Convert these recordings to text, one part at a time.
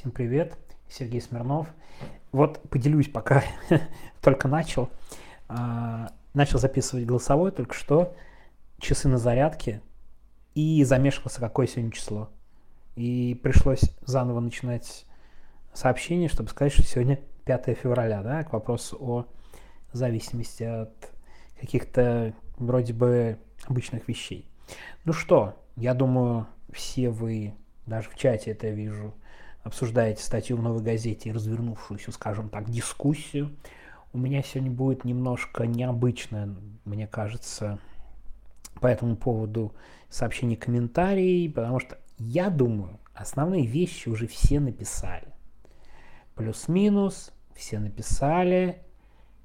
Всем привет, Сергей Смирнов. Вот поделюсь, пока только начал. А, начал записывать голосовой только что, часы на зарядке, и замешкался, какое сегодня число. И пришлось заново начинать сообщение, чтобы сказать, что сегодня 5 февраля, да, к вопросу о зависимости от каких-то вроде бы обычных вещей. Ну что, я думаю, все вы, даже в чате это вижу, обсуждаете статью в «Новой газете» и развернувшуюся, скажем так, дискуссию. У меня сегодня будет немножко необычное, мне кажется, по этому поводу сообщение комментарий, потому что я думаю, основные вещи уже все написали. Плюс-минус, все написали,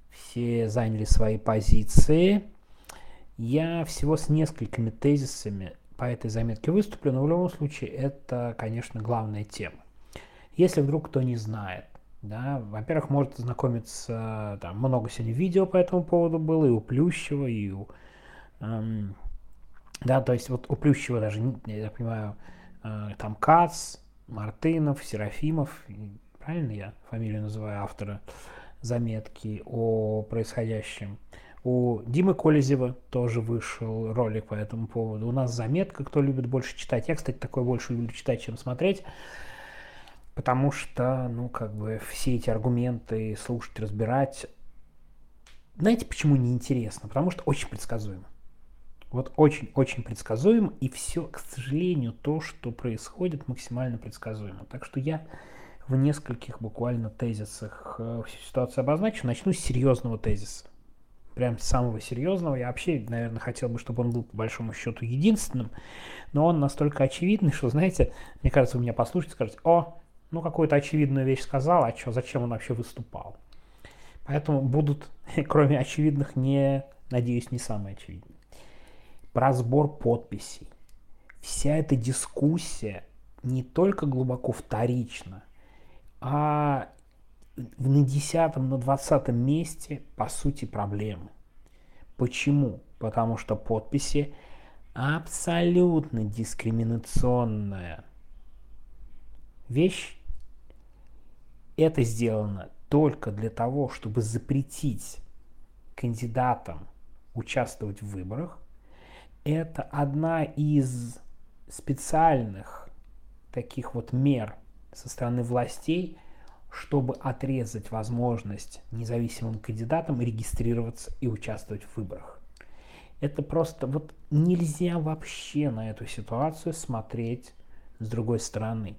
все заняли свои позиции. Я всего с несколькими тезисами по этой заметке выступлю, но в любом случае это, конечно, главная тема. Если вдруг кто не знает, да, во-первых, может знакомиться, там много сегодня видео по этому поводу было, и у Плющева, и у, эм, да, то есть вот у Плющева даже, я понимаю, э, там Кац, Мартынов, Серафимов, правильно я фамилию называю автора заметки о происходящем. У Димы Колезева тоже вышел ролик по этому поводу. У нас заметка, кто любит больше читать. Я, кстати, такой больше люблю читать, чем смотреть. Потому что, ну, как бы все эти аргументы слушать, разбирать. Знаете, почему неинтересно? Потому что очень предсказуемо. Вот очень-очень предсказуемо, и все, к сожалению, то, что происходит, максимально предсказуемо. Так что я в нескольких буквально тезисах э, всю ситуацию обозначу. Начну с серьезного тезиса. Прям самого серьезного. Я вообще, наверное, хотел бы, чтобы он был по большому счету единственным, но он настолько очевидный, что, знаете, мне кажется, вы меня послушаете, скажете, о, ну, какую-то очевидную вещь сказал, а что, зачем он вообще выступал? Поэтому будут, кроме очевидных, не, надеюсь, не самые очевидные. Про сбор подписей. Вся эта дискуссия не только глубоко вторична, а на десятом, на двадцатом месте, по сути, проблемы. Почему? Потому что подписи абсолютно дискриминационная вещь. Это сделано только для того, чтобы запретить кандидатам участвовать в выборах. Это одна из специальных таких вот мер со стороны властей, чтобы отрезать возможность независимым кандидатам регистрироваться и участвовать в выборах. Это просто вот нельзя вообще на эту ситуацию смотреть с другой стороны.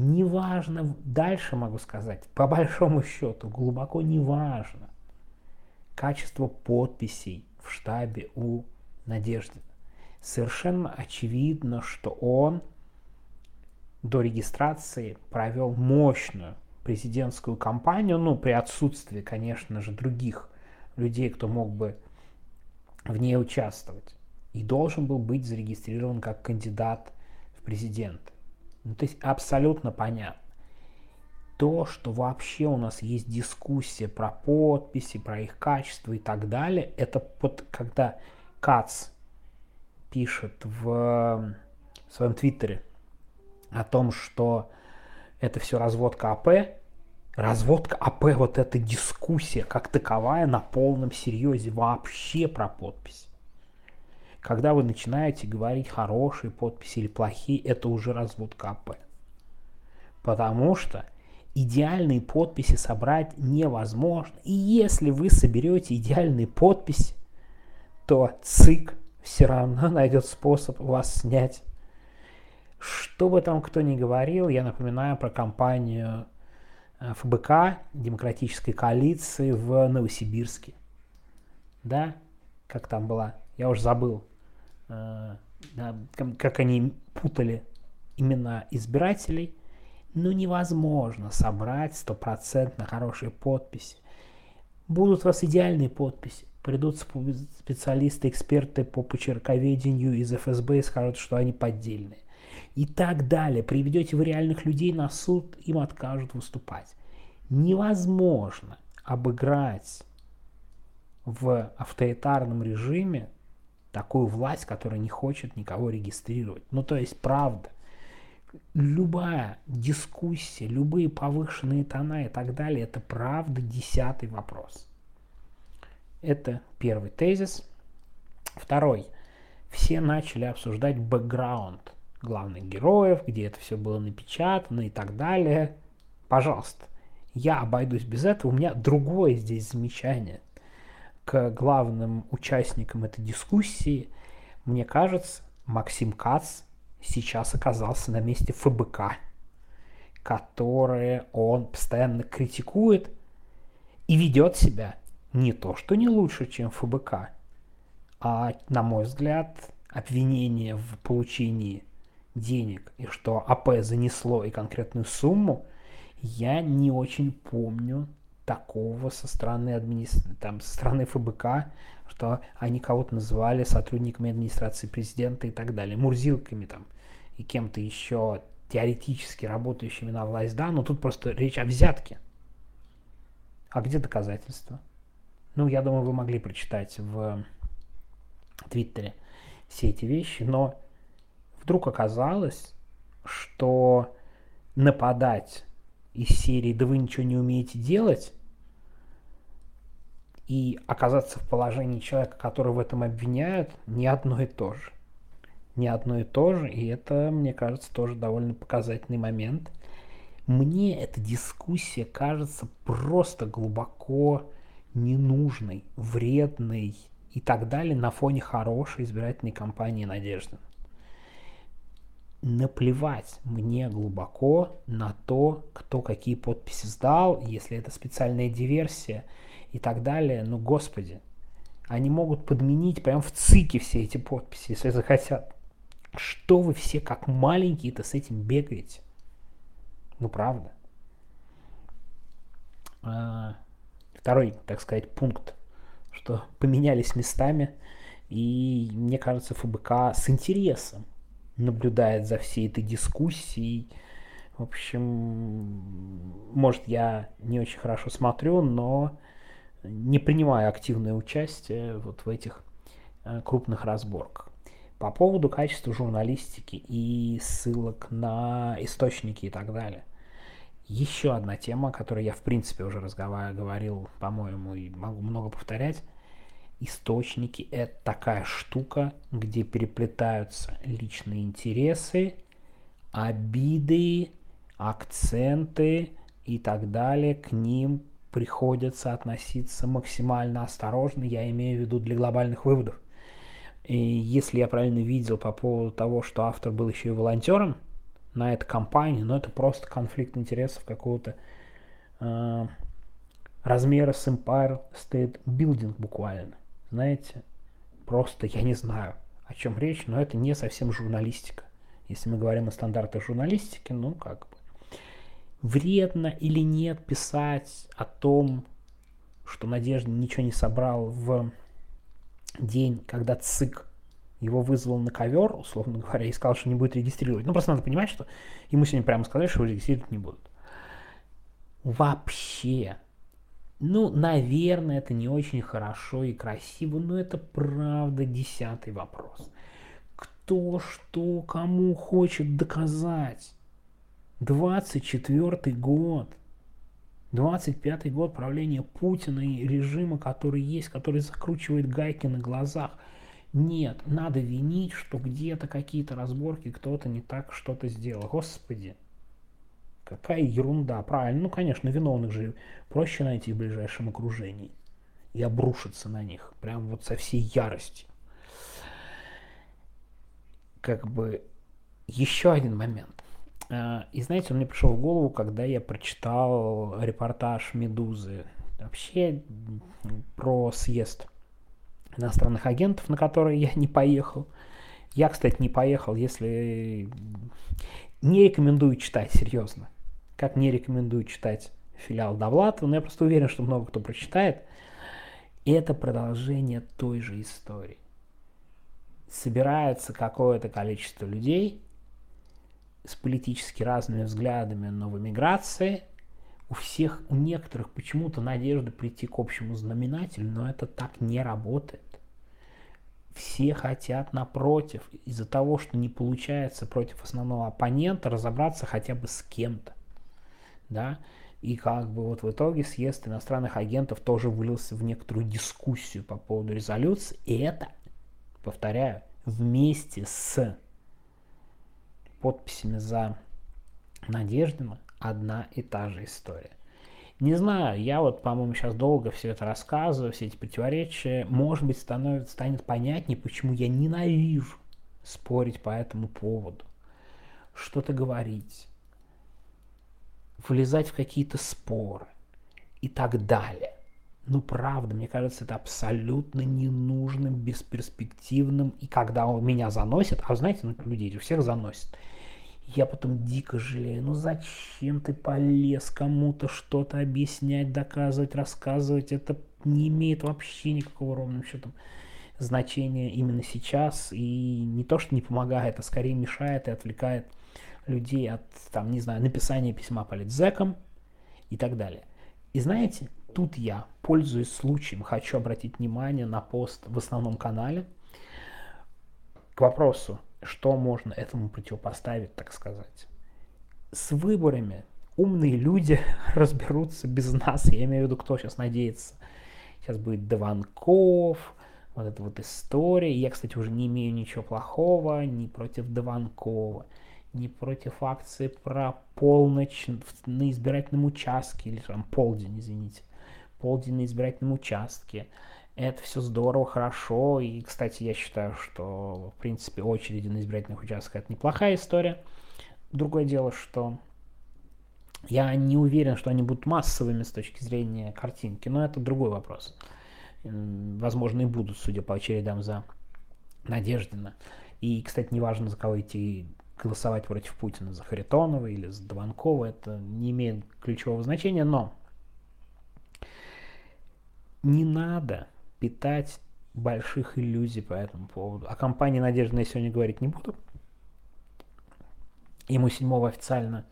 Неважно, дальше могу сказать, по большому счету, глубоко неважно качество подписей в штабе у Надежды. Совершенно очевидно, что он до регистрации провел мощную президентскую кампанию, ну, при отсутствии, конечно же, других людей, кто мог бы в ней участвовать. И должен был быть зарегистрирован как кандидат в президенты. Ну, то есть абсолютно понятно. То, что вообще у нас есть дискуссия про подписи, про их качество и так далее, это под, когда Кац пишет в своем твиттере о том, что это все разводка АП, разводка АП, вот эта дискуссия как таковая на полном серьезе вообще про подпись. Когда вы начинаете говорить хорошие подписи или плохие, это уже развод КП. Потому что идеальные подписи собрать невозможно. И если вы соберете идеальные подписи, то ЦИК все равно найдет способ вас снять. Что бы там кто ни говорил, я напоминаю про кампанию э, ФБК, Демократической коалиции в Новосибирске. Да, как там была, я уже забыл. Э, как они путали имена избирателей, ну невозможно собрать стопроцентно хорошие подписи. Будут у вас идеальные подписи. Придут специалисты, эксперты по почерковедению из ФСБ и скажут, что они поддельные. И так далее. Приведете вы реальных людей на суд, им откажут выступать. Невозможно обыграть в авторитарном режиме такую власть, которая не хочет никого регистрировать. Ну, то есть, правда, любая дискуссия, любые повышенные тона и так далее, это правда десятый вопрос. Это первый тезис. Второй. Все начали обсуждать бэкграунд главных героев, где это все было напечатано и так далее. Пожалуйста, я обойдусь без этого. У меня другое здесь замечание к главным участникам этой дискуссии. Мне кажется, Максим Кац сейчас оказался на месте ФБК, которое он постоянно критикует и ведет себя не то, что не лучше, чем ФБК, а, на мой взгляд, обвинение в получении денег и что АП занесло и конкретную сумму, я не очень помню такого со стороны, администра... там, со стороны ФБК, что они кого-то называли сотрудниками администрации президента и так далее, мурзилками там и кем-то еще теоретически работающими на власть, да, но тут просто речь о взятке. А где доказательства? Ну, я думаю, вы могли прочитать в Твиттере все эти вещи, но вдруг оказалось, что нападать из серии «Да вы ничего не умеете делать» и оказаться в положении человека, который в этом обвиняют, не одно и то же. Не одно и то же, и это, мне кажется, тоже довольно показательный момент. Мне эта дискуссия кажется просто глубоко ненужной, вредной и так далее на фоне хорошей избирательной кампании Надежды. Наплевать мне глубоко на то, кто какие подписи сдал, если это специальная диверсия – и так далее. Ну, господи, они могут подменить прям в ЦИКе все эти подписи, если захотят. Что вы все как маленькие-то с этим бегаете? Ну, правда. А, второй, так сказать, пункт, что поменялись местами, и мне кажется, ФБК с интересом наблюдает за всей этой дискуссией. В общем, может, я не очень хорошо смотрю, но не принимая активное участие вот в этих э, крупных разборках. По поводу качества журналистики и ссылок на источники и так далее. Еще одна тема, о которой я в принципе уже разговаривал, говорил, по-моему, и могу много повторять. Источники – это такая штука, где переплетаются личные интересы, обиды, акценты и так далее. К ним приходится относиться максимально осторожно, я имею в виду для глобальных выводов. И если я правильно видел по поводу того, что автор был еще и волонтером на этой компании, но это просто конфликт интересов какого-то э, размера с Empire State Building буквально. Знаете, просто я не знаю, о чем речь, но это не совсем журналистика. Если мы говорим о стандартах журналистики, ну как бы вредно или нет писать о том, что Надежда ничего не собрал в день, когда ЦИК его вызвал на ковер, условно говоря, и сказал, что не будет регистрировать. Ну, просто надо понимать, что ему сегодня прямо сказали, что его регистрировать не будут. Вообще. Ну, наверное, это не очень хорошо и красиво, но это правда десятый вопрос. Кто что кому хочет доказать? 24 год, 25 год правления Путина и режима, который есть, который закручивает гайки на глазах. Нет, надо винить, что где-то какие-то разборки, кто-то не так что-то сделал. Господи, какая ерунда. Правильно, ну, конечно, виновных же проще найти в ближайшем окружении и обрушиться на них, прям вот со всей яростью. Как бы еще один момент. Э, и знаете, он мне пришел в голову, когда я прочитал репортаж «Медузы». Вообще про съезд иностранных агентов, на который я не поехал. Я, кстати, не поехал, если... Не рекомендую читать, серьезно. Как не рекомендую читать филиал Довлатова, но я просто уверен, что много кто прочитает. Это продолжение той же истории. Собирается какое-то количество людей, с политически разными взглядами, но в эмиграции у всех, у некоторых почему-то надежда прийти к общему знаменателю, но это так не работает. все хотят напротив, из-за того, что не получается против основного оппонента разобраться хотя бы с кем-то. Да? И как бы вот в итоге съезд иностранных агентов тоже вылился в некоторую дискуссию по поводу резолюции. И это, повторяю, вместе с подписями за Надеждина одна и та же история. Не знаю, я вот, по-моему, сейчас долго все это рассказываю, все эти противоречия. Может быть, становится, станет понятнее, почему я ненавижу спорить по этому поводу. Что-то говорить, влезать в какие-то споры и так далее. Ну, правда, мне кажется, это абсолютно ненужным, бесперспективным. И когда он меня заносит, а знаете, ну, людей у всех заносит – я потом дико жалею. Ну зачем ты полез кому-то что-то объяснять, доказывать, рассказывать? Это не имеет вообще никакого ровным счетом значения именно сейчас. И не то, что не помогает, а скорее мешает и отвлекает людей от, там, не знаю, написания письма политзекам и так далее. И знаете, тут я, пользуясь случаем, хочу обратить внимание на пост в основном канале к вопросу, что можно этому противопоставить, так сказать. С выборами умные люди разберутся без нас. Я имею в виду, кто сейчас надеется. Сейчас будет Дованков, вот эта вот история. Я, кстати, уже не имею ничего плохого ни против Дованкова, ни против акции про полночь на избирательном участке, или там полдень, извините, полдень на избирательном участке. Это все здорово, хорошо. И, кстати, я считаю, что, в принципе, очереди на избирательных участках это неплохая история. Другое дело, что я не уверен, что они будут массовыми с точки зрения картинки, но это другой вопрос. Возможно, и будут, судя по очередям за Надеждина. И, кстати, неважно, за кого идти голосовать против Путина, за Харитонова или за Дованкова, это не имеет ключевого значения, но не надо питать больших иллюзий по этому поводу. О компании Надежды я сегодня говорить не буду. Ему седьмого официально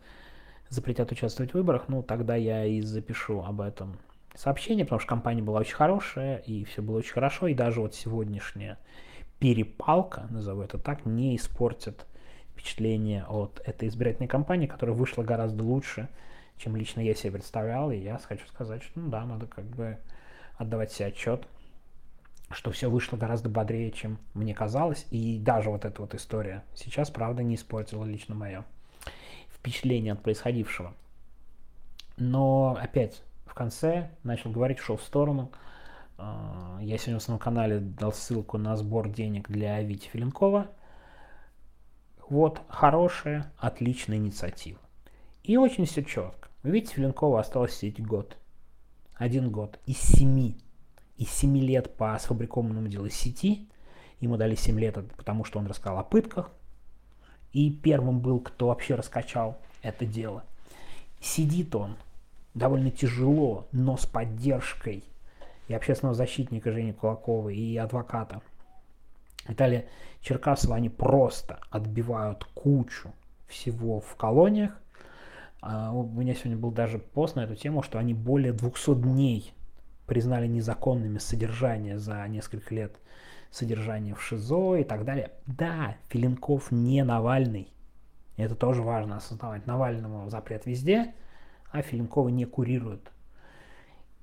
запретят участвовать в выборах, ну тогда я и запишу об этом сообщение, потому что компания была очень хорошая, и все было очень хорошо, и даже вот сегодняшняя перепалка, назову это так, не испортит впечатление от этой избирательной кампании, которая вышла гораздо лучше, чем лично я себе представлял, и я хочу сказать, что ну да, надо как бы отдавать себе отчет что все вышло гораздо бодрее, чем мне казалось. И даже вот эта вот история сейчас, правда, не испортила лично мое впечатление от происходившего. Но опять в конце начал говорить, ушел в сторону. А, я сегодня в своем канале дал ссылку на сбор денег для Вити Филинкова. Вот хорошая, отличная инициатива. И очень все четко. Вити Филинкова осталось сидеть год. Один год из семи из 7 лет по сфабрикованному делу сети. Ему дали 7 лет, потому что он рассказал о пытках. И первым был, кто вообще раскачал это дело. Сидит он довольно тяжело, но с поддержкой и общественного защитника Жени Кулакова, и адвоката Виталия Черкасова. Они просто отбивают кучу всего в колониях. А у меня сегодня был даже пост на эту тему, что они более 200 дней признали незаконными содержание за несколько лет содержания в ШИЗО и так далее. Да, Филинков не Навальный. Это тоже важно осознавать. Навальному запрет везде, а Филинкова не курируют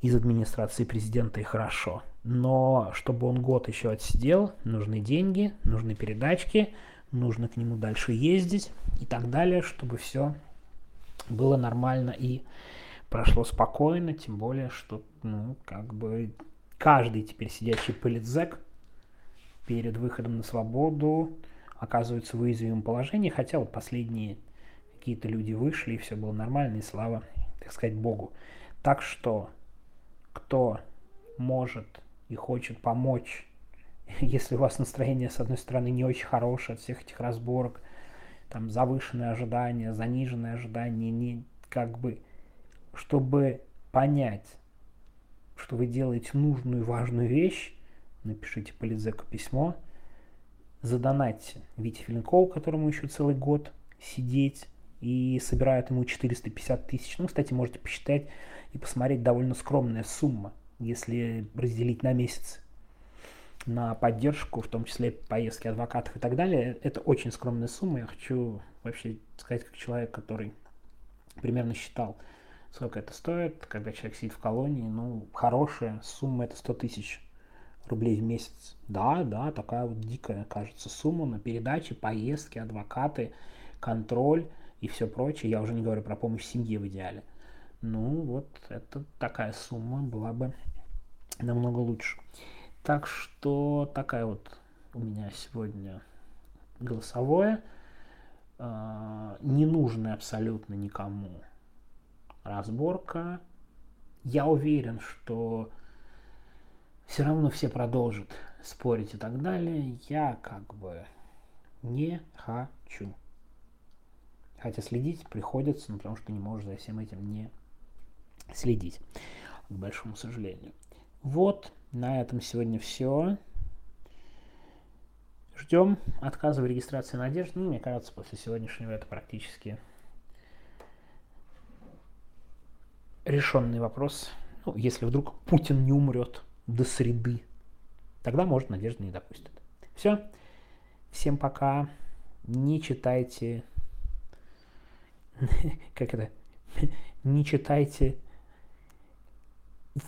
из администрации президента и хорошо. Но чтобы он год еще отсидел, нужны деньги, нужны передачки, нужно к нему дальше ездить и так далее, чтобы все было нормально и прошло спокойно, тем более, что, ну, как бы каждый теперь сидящий политзек перед выходом на свободу оказывается в уязвимом положении, хотя вот последние какие-то люди вышли, и все было нормально, и слава, так сказать, Богу. Так что, кто может и хочет помочь, если у вас настроение, с одной стороны, не очень хорошее от всех этих разборок, там завышенные ожидания, заниженные ожидания, не как бы чтобы понять, что вы делаете нужную и важную вещь, напишите политзеку письмо, задонатьте Вите Филинкову, которому еще целый год сидеть, и собирают ему 450 тысяч. Ну, кстати, можете посчитать и посмотреть, довольно скромная сумма, если разделить на месяц. На поддержку, в том числе поездки адвокатов и так далее. Это очень скромная сумма. Я хочу вообще сказать, как человек, который примерно считал, сколько это стоит, когда человек сидит в колонии. Ну, хорошая сумма это 100 тысяч рублей в месяц. Да, да, такая вот дикая, кажется, сумма на передачи, поездки, адвокаты, контроль и все прочее. Я уже не говорю про помощь семье в идеале. Ну, вот это такая сумма была бы намного лучше. Так что такая вот у меня сегодня голосовое. А, не нужная абсолютно никому разборка. Я уверен, что все равно все продолжат спорить и так далее. Я как бы не хочу. Хотя следить приходится, ну, потому что не можешь за всем этим не следить, к большому сожалению. Вот, на этом сегодня все. Ждем отказа в регистрации надежды. Ну, мне кажется, после сегодняшнего это практически решенный вопрос. Ну, если вдруг Путин не умрет до среды, тогда, может, надежда не допустит. Все. Всем пока. Не читайте... Как это? Не читайте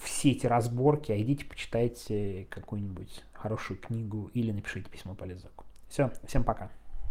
все эти разборки, а идите почитайте какую-нибудь хорошую книгу или напишите письмо по Лизаку. Все, всем пока.